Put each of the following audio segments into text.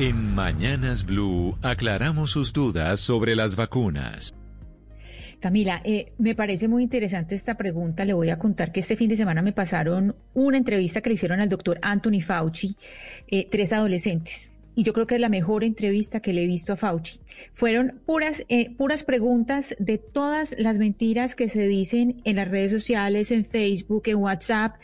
En Mañanas Blue aclaramos sus dudas sobre las vacunas. Camila, eh, me parece muy interesante esta pregunta. Le voy a contar que este fin de semana me pasaron una entrevista que le hicieron al doctor Anthony Fauci, eh, tres adolescentes y yo creo que es la mejor entrevista que le he visto a Fauci. Fueron puras, eh, puras preguntas de todas las mentiras que se dicen en las redes sociales, en Facebook, en WhatsApp,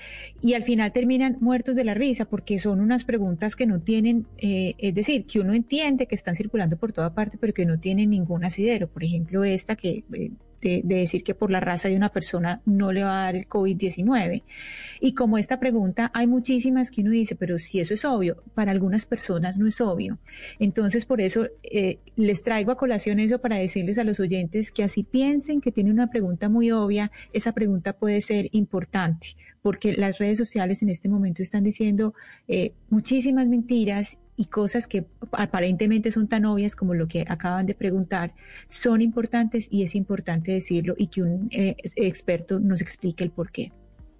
y al final terminan muertos de la risa porque son unas preguntas que no tienen, eh, es decir, que uno entiende que están circulando por toda parte, pero que no tienen ningún asidero. Por ejemplo, esta que... Eh, de, decir que por la raza de una persona no le va a dar el COVID-19. Y como esta pregunta, hay muchísimas que uno dice, pero si eso es obvio, para algunas personas no es obvio. Entonces, por eso eh, les traigo a colación eso para decirles a los oyentes que así piensen que tiene una pregunta muy obvia, esa pregunta puede ser importante, porque las redes sociales en este momento están diciendo eh, muchísimas mentiras y cosas que aparentemente son tan obvias como lo que acaban de preguntar son importantes y es importante decirlo y que un eh, experto nos explique el por qué.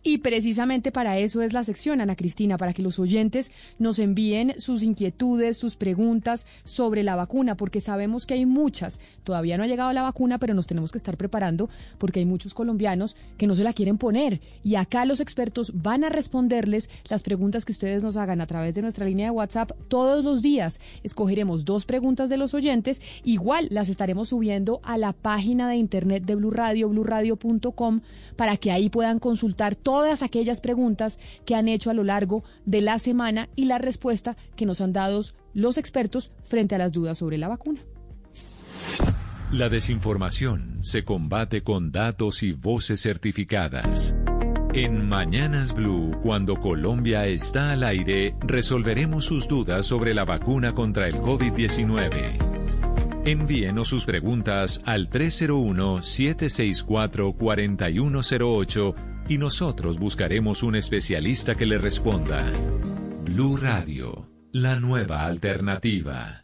Y precisamente para eso es la sección, Ana Cristina, para que los oyentes nos envíen sus inquietudes, sus preguntas sobre la vacuna, porque sabemos que hay muchas. Todavía no ha llegado la vacuna, pero nos tenemos que estar preparando porque hay muchos colombianos que no se la quieren poner. Y acá los expertos van a responderles las preguntas que ustedes nos hagan a través de nuestra línea de WhatsApp todos los días. Escogeremos dos preguntas de los oyentes. Igual las estaremos subiendo a la página de internet de Blue Radio, bluradio.com, para que ahí puedan consultar todas aquellas preguntas que han hecho a lo largo de la semana y la respuesta que nos han dado los expertos frente a las dudas sobre la vacuna. La desinformación se combate con datos y voces certificadas. En Mañanas Blue, cuando Colombia está al aire, resolveremos sus dudas sobre la vacuna contra el COVID-19. Envíenos sus preguntas al 301-764-4108 y nosotros buscaremos un especialista que le responda. Blue Radio, la nueva alternativa.